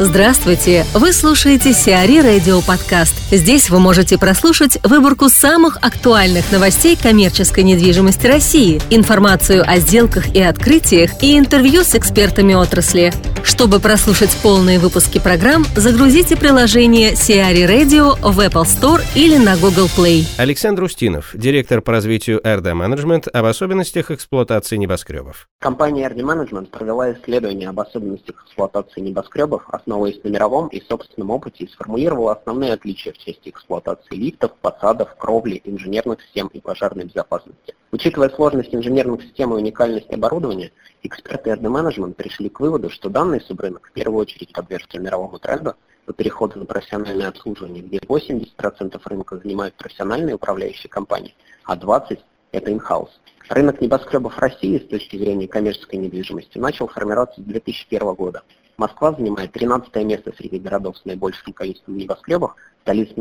Здравствуйте! Вы слушаете Сиари Радио Подкаст. Здесь вы можете прослушать выборку самых актуальных новостей коммерческой недвижимости России, информацию о сделках и открытиях и интервью с экспертами отрасли. Чтобы прослушать полные выпуски программ, загрузите приложение Сиари Radio в Apple Store или на Google Play. Александр Устинов, директор по развитию RD Management об особенностях эксплуатации небоскребов. Компания RD Management провела исследование об особенностях эксплуатации небоскребов, основываясь на мировом и собственном опыте и сформулировала основные отличия в части эксплуатации лифтов, фасадов, кровли, инженерных систем и пожарной безопасности. Учитывая сложность инженерных систем и уникальность оборудования, эксперты RD Management пришли к выводу, что данный субрынок в первую очередь подвержен мировому тренду по переходу на профессиональное обслуживание, где 80% рынка занимают профессиональные управляющие компании, а 20% это in-house. Рынок небоскребов России с точки зрения коммерческой недвижимости начал формироваться с 2001 года. Москва занимает 13 место среди городов с наибольшим количеством небоскребов, в столице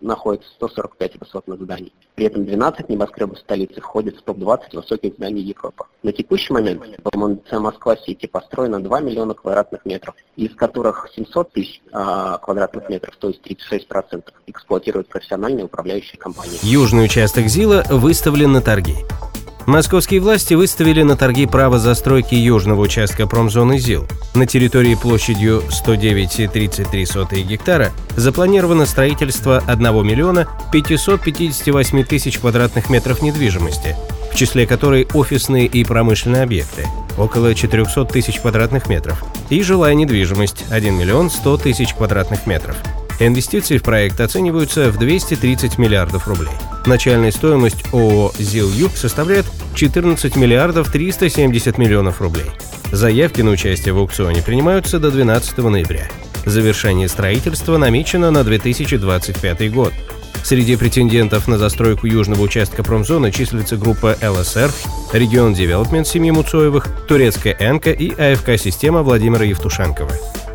находится 145 высотных зданий. При этом 12 небоскребов столицы входят в топ-20 высоких зданий Европы. На текущий момент в МНЦ Москва-Сити построено 2 миллиона квадратных метров, из которых 700 тысяч а, квадратных метров, то есть 36%, эксплуатируют профессиональные управляющие компании. Южный участок ЗИЛа выставлен на торги. Московские власти выставили на торги право застройки южного участка промзоны ЗИЛ. На территории площадью 109,33 гектара запланировано строительство 1 миллиона 558 тысяч квадратных метров недвижимости, в числе которой офисные и промышленные объекты – около 400 тысяч квадратных метров, и жилая недвижимость – 1 миллион 100 тысяч квадратных метров. Инвестиции в проект оцениваются в 230 миллиардов рублей. Начальная стоимость ООО «ЗИЛ-Юг» составляет 14 миллиардов 370 миллионов рублей. Заявки на участие в аукционе принимаются до 12 ноября. Завершение строительства намечено на 2025 год. Среди претендентов на застройку южного участка промзоны числится группа ЛСР, Регион Девелопмент семьи Муцоевых, турецкая Enka и АФК-система Владимира Евтушенкова.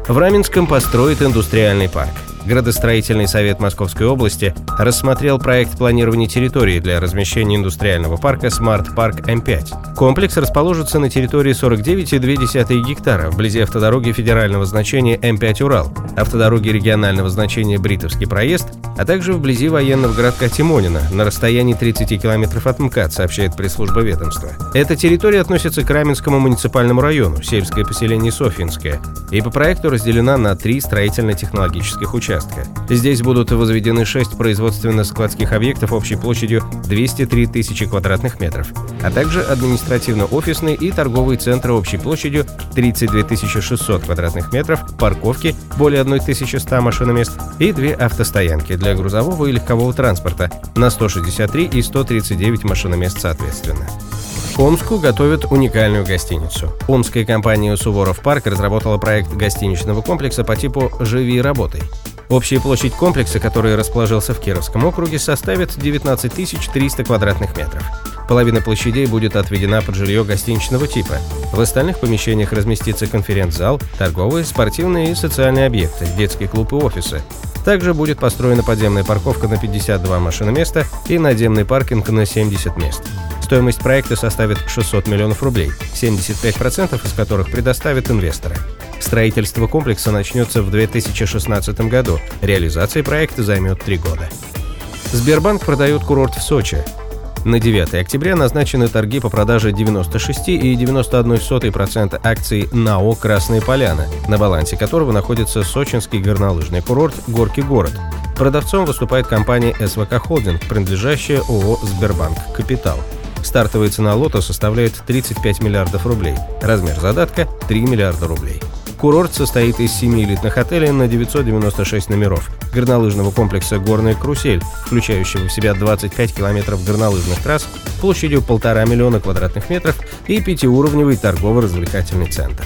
В Раменском построит индустриальный парк. Градостроительный совет Московской области рассмотрел проект планирования территории для размещения индустриального парка Smart Park М5. Комплекс расположится на территории 49,2 гектара вблизи автодороги федерального значения М5 Урал, автодороги регионального значения Бритовский проезд, а также вблизи военного городка Тимонина на расстоянии 30 километров от МКАД, сообщает пресс-служба ведомства. Эта территория относится к Раменскому муниципальному району, сельское поселение Софьинское, и по проекту разделена на три строительно-технологических участка. Здесь будут возведены 6 производственно-складских объектов общей площадью 203 тысячи квадратных метров, а также административно-офисные и торговые центры общей площадью 32 600 квадратных метров, парковки более 1100 машиномест и две автостоянки для грузового и легкового транспорта на 163 и 139 машиномест соответственно. Омску готовят уникальную гостиницу. Омская компания «Суворов Парк» разработала проект гостиничного комплекса по типу «Живи и работай». Общая площадь комплекса, который расположился в Кировском округе, составит 19 300 квадратных метров. Половина площадей будет отведена под жилье гостиничного типа. В остальных помещениях разместится конференц-зал, торговые, спортивные и социальные объекты, детский клуб и офисы. Также будет построена подземная парковка на 52 машиноместа и надземный паркинг на 70 мест. Стоимость проекта составит 600 миллионов рублей, 75% из которых предоставят инвесторы. Строительство комплекса начнется в 2016 году. Реализация проекта займет три года. Сбербанк продает курорт в Сочи. На 9 октября назначены торги по продаже 96,91% акций НАО «Красные поляны», на балансе которого находится сочинский горнолыжный курорт «Горки город». Продавцом выступает компания СВК Холдинг, принадлежащая ООО «Сбербанк Капитал». Стартовая цена лота составляет 35 миллиардов рублей. Размер задатка – 3 миллиарда рублей. Курорт состоит из семи элитных отелей на 996 номеров, горнолыжного комплекса «Горная карусель», включающего в себя 25 километров горнолыжных трасс площадью полтора миллиона квадратных метров и пятиуровневый торгово-развлекательный центр.